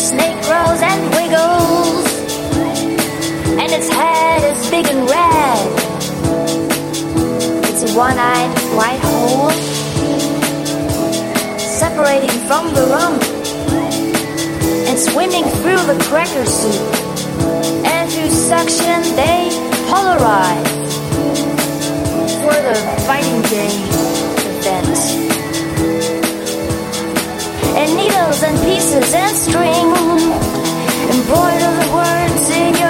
snake grows and wiggles, and its head is big and red. It's a one-eyed white hole separating from the rump and swimming through the cracker soup. And through suction they polarize for the fighting game And pieces and string embroider the words in your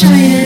trying.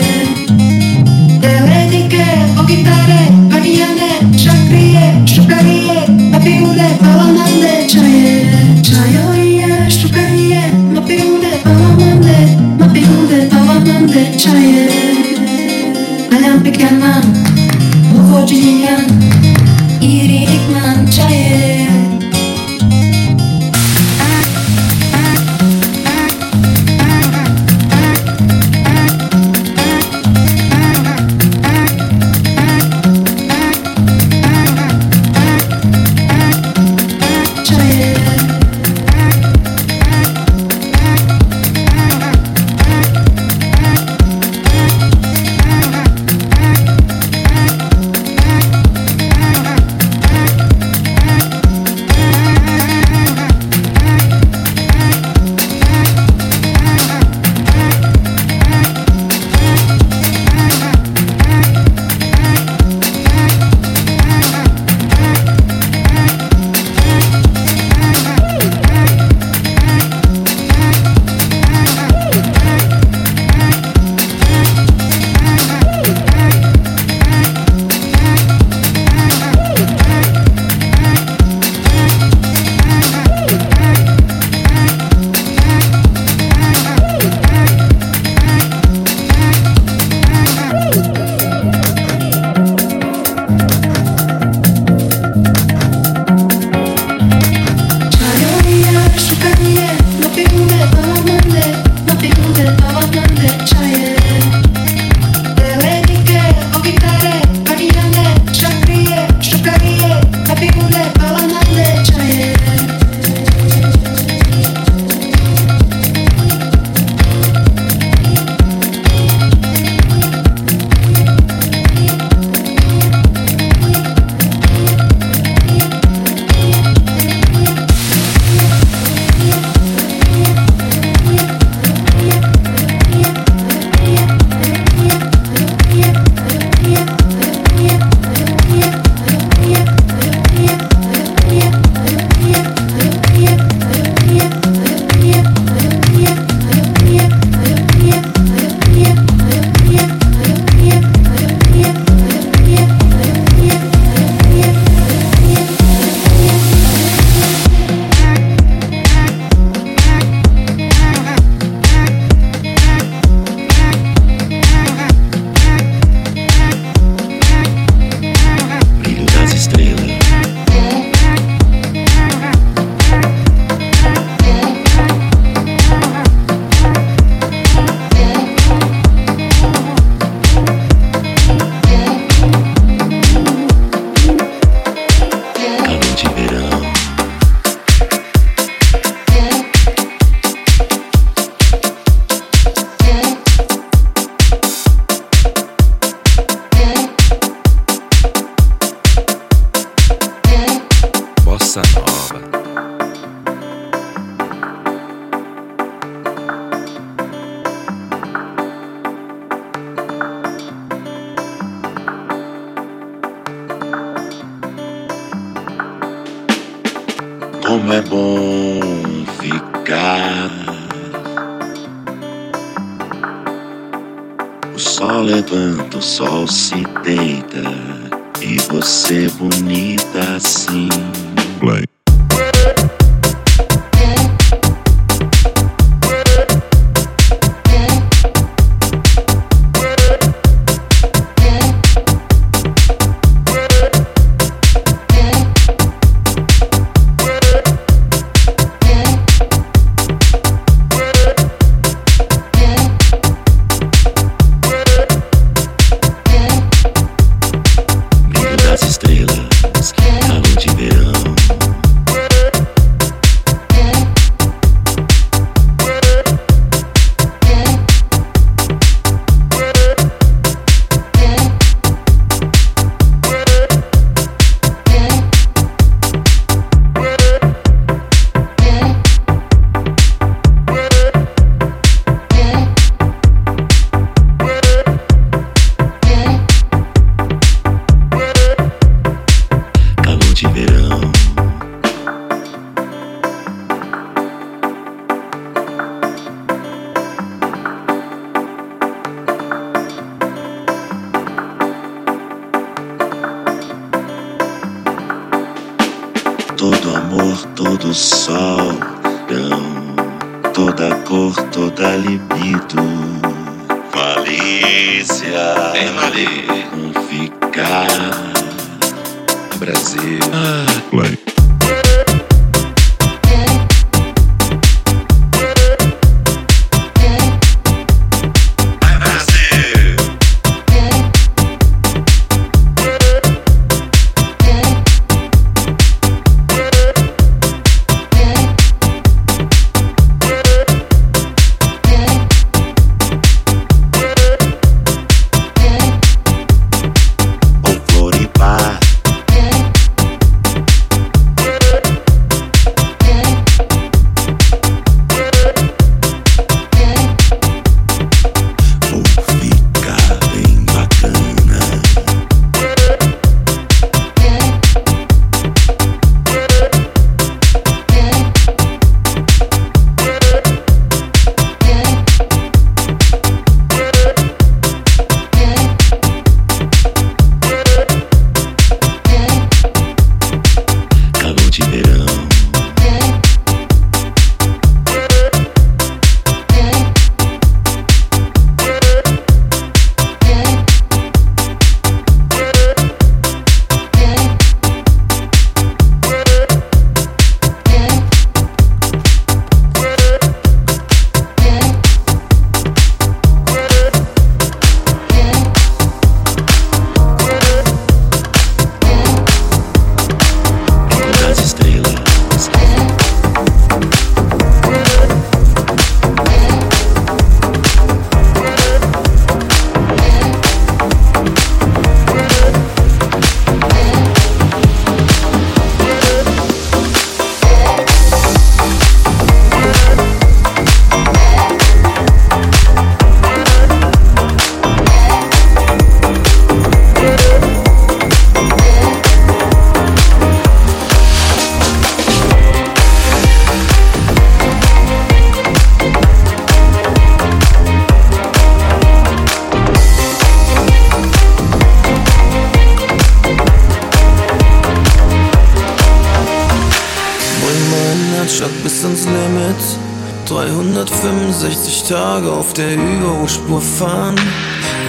Überholspur fahren.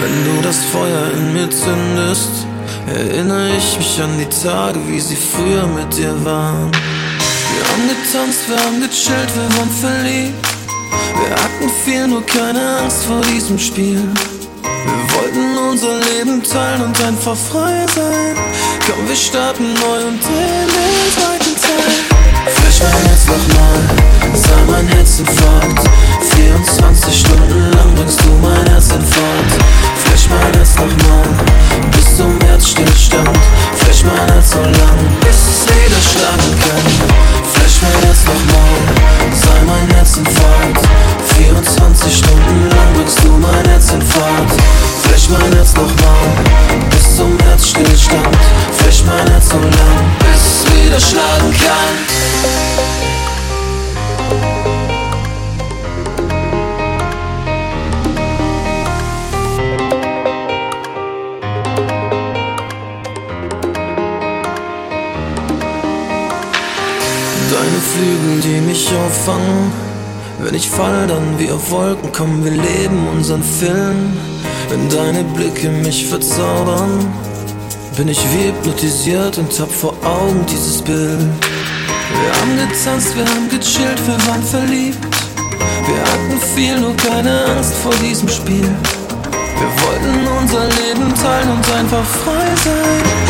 Wenn du das Feuer in mir zündest, erinnere ich mich an die Tage, wie sie früher mit dir waren. Wir haben getanzt, wir haben gechillt, wir waren verliebt. Wir hatten viel, nur keine Angst vor diesem Spiel. Wir wollten unser Leben teilen und einfach frei sein. Komm, wir starten neu und drehen den zweiten Teil. Frisch mein Herz nochmal, sei mein Herzinfarkt. 24 Stunden lang bringst du mein Herz in Fahrt. Flash mein Herz nochmal, bis zum Herzstillstand. Flash mein Herz so lang, bis es wieder schlagen kann. Flash mein Herz nochmal, sei mein Herz in Fahrt. 24 Stunden lang bringst du mein Herz in Fahrt. Flash mein Herz nochmal, bis zum Herzstillstand. Flash mein Herz so lang, bis es wieder schlagen kann Deine Flügel, die mich auffangen. Wenn ich fall, dann wie auf Wolken kommen. Wir leben unseren Film. Wenn deine Blicke mich verzaubern, bin ich wie hypnotisiert und hab vor Augen dieses Bild. Wir haben getanzt, wir haben gechillt, wir waren verliebt. Wir hatten viel, nur keine Angst vor diesem Spiel. Wir wollten unser Leben teilen und einfach frei sein.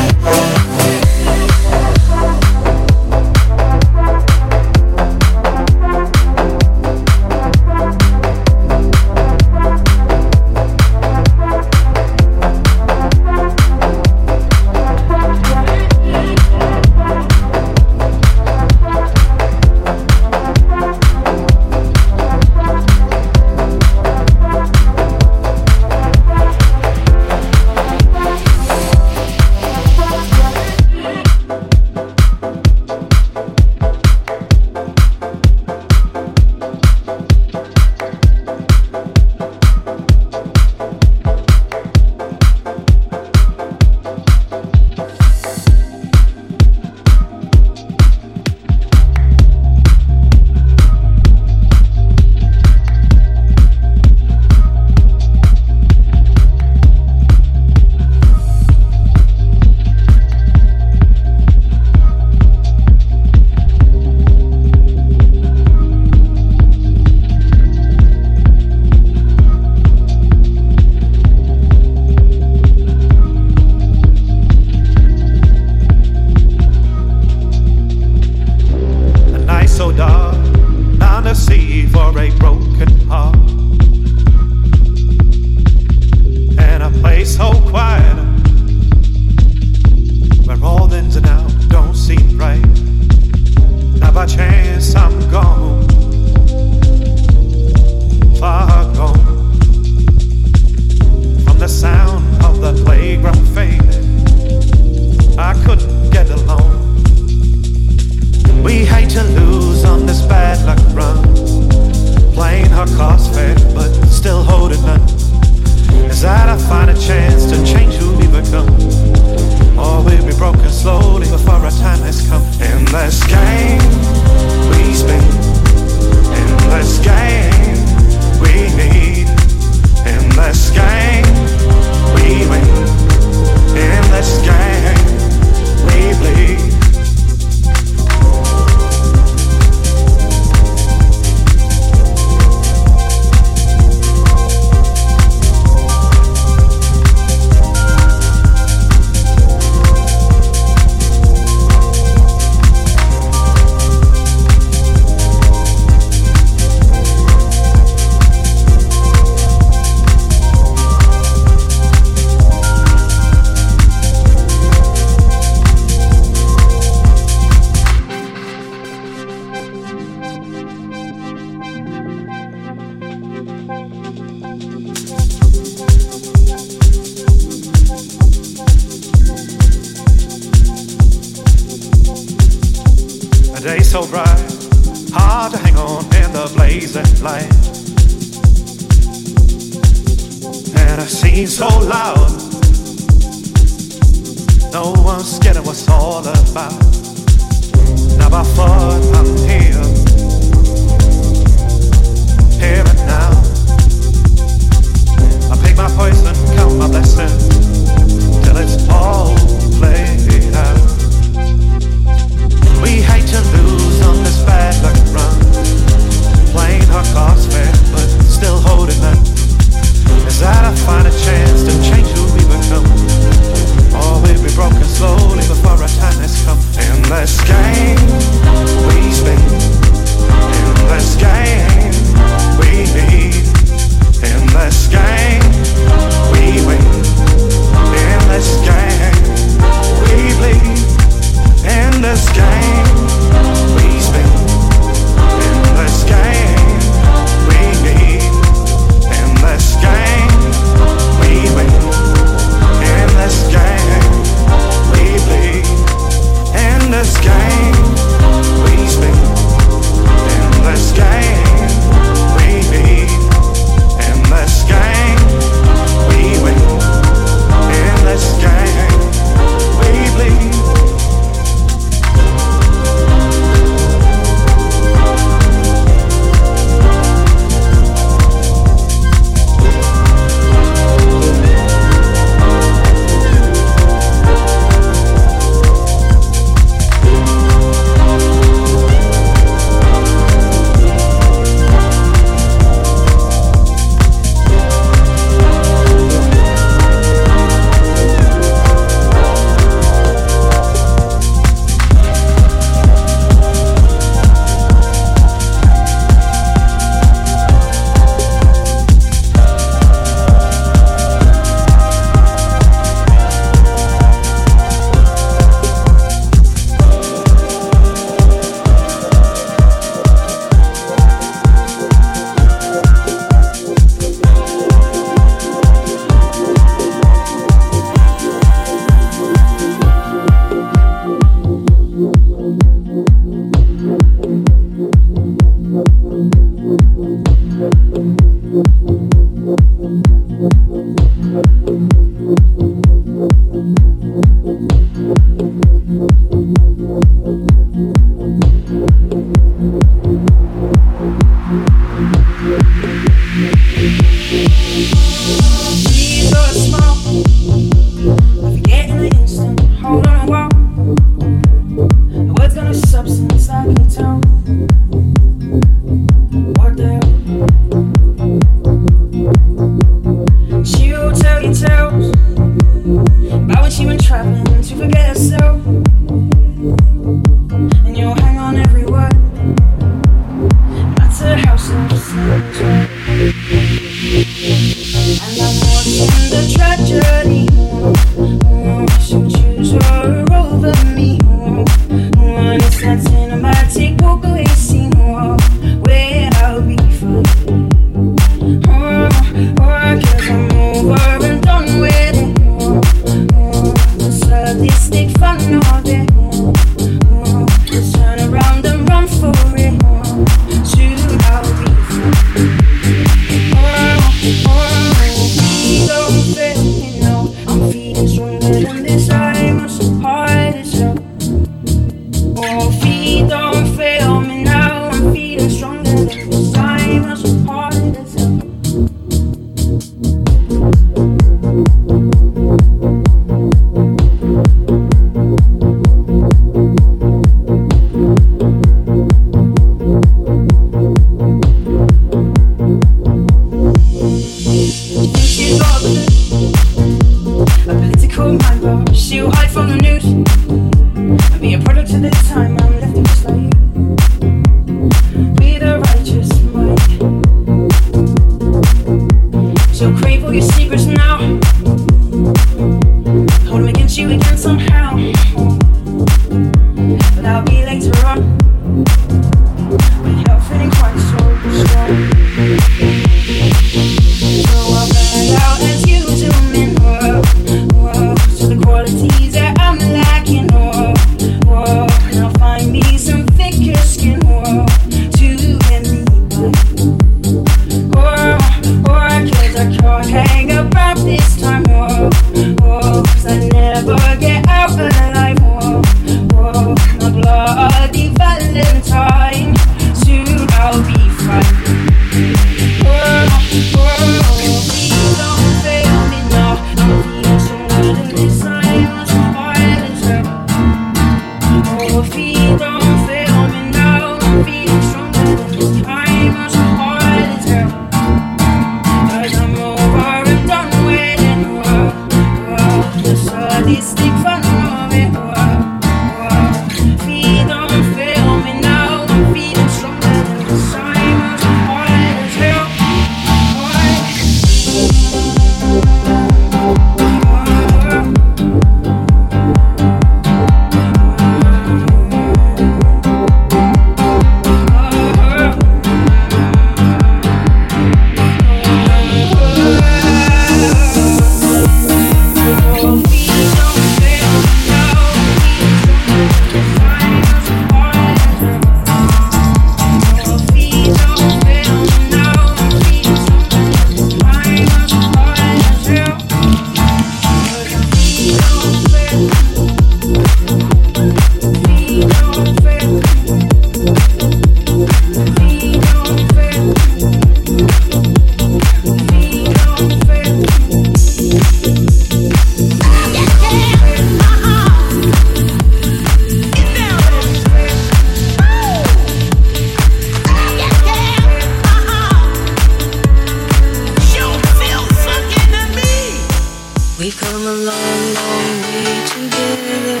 come a long, long way together.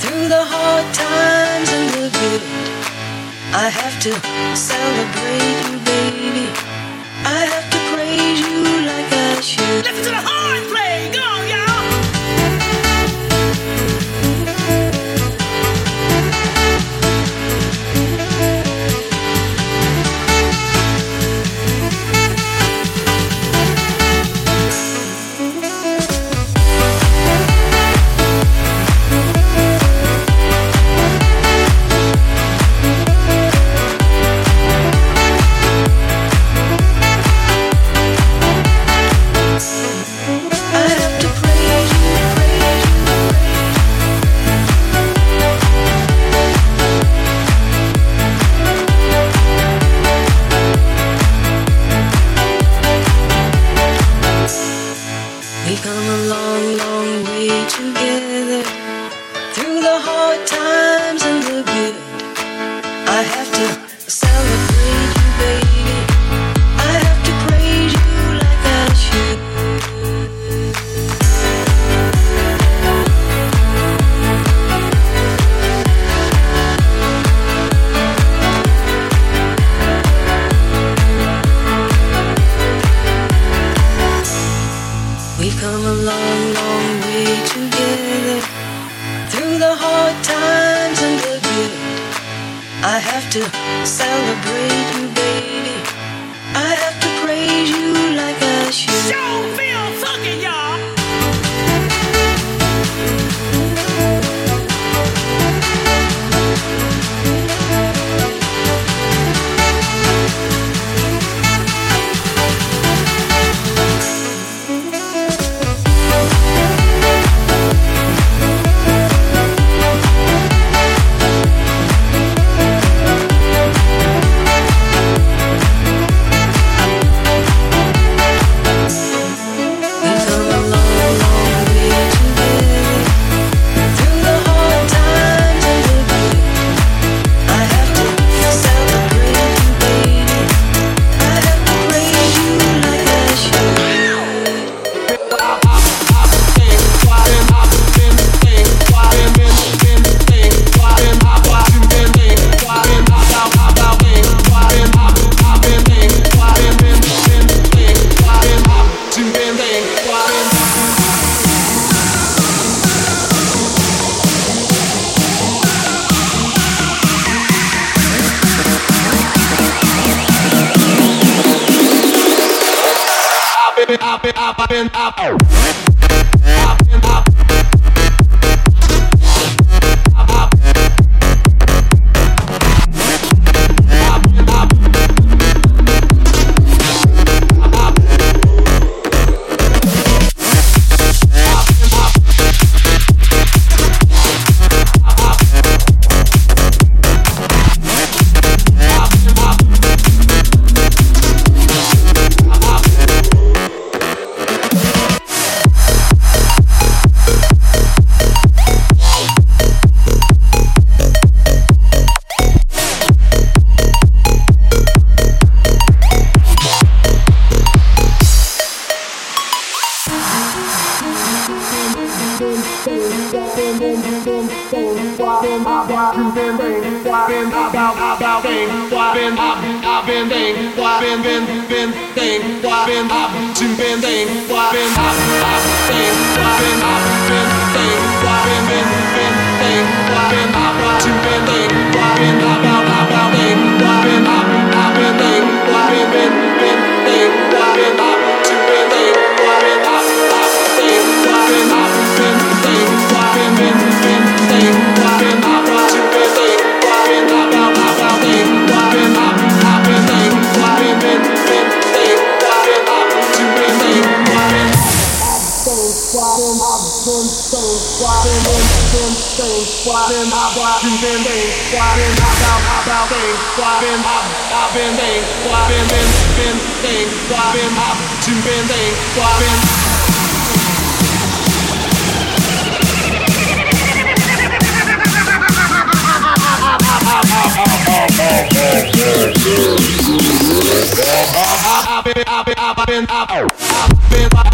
Through the hard times and the good, I have to celebrate you. to celebrate been, been, been, thing, been, up to been, thing, been. I've been, I've been, I've been, I've been, I've been, I've been, I've been, I've been, I've been,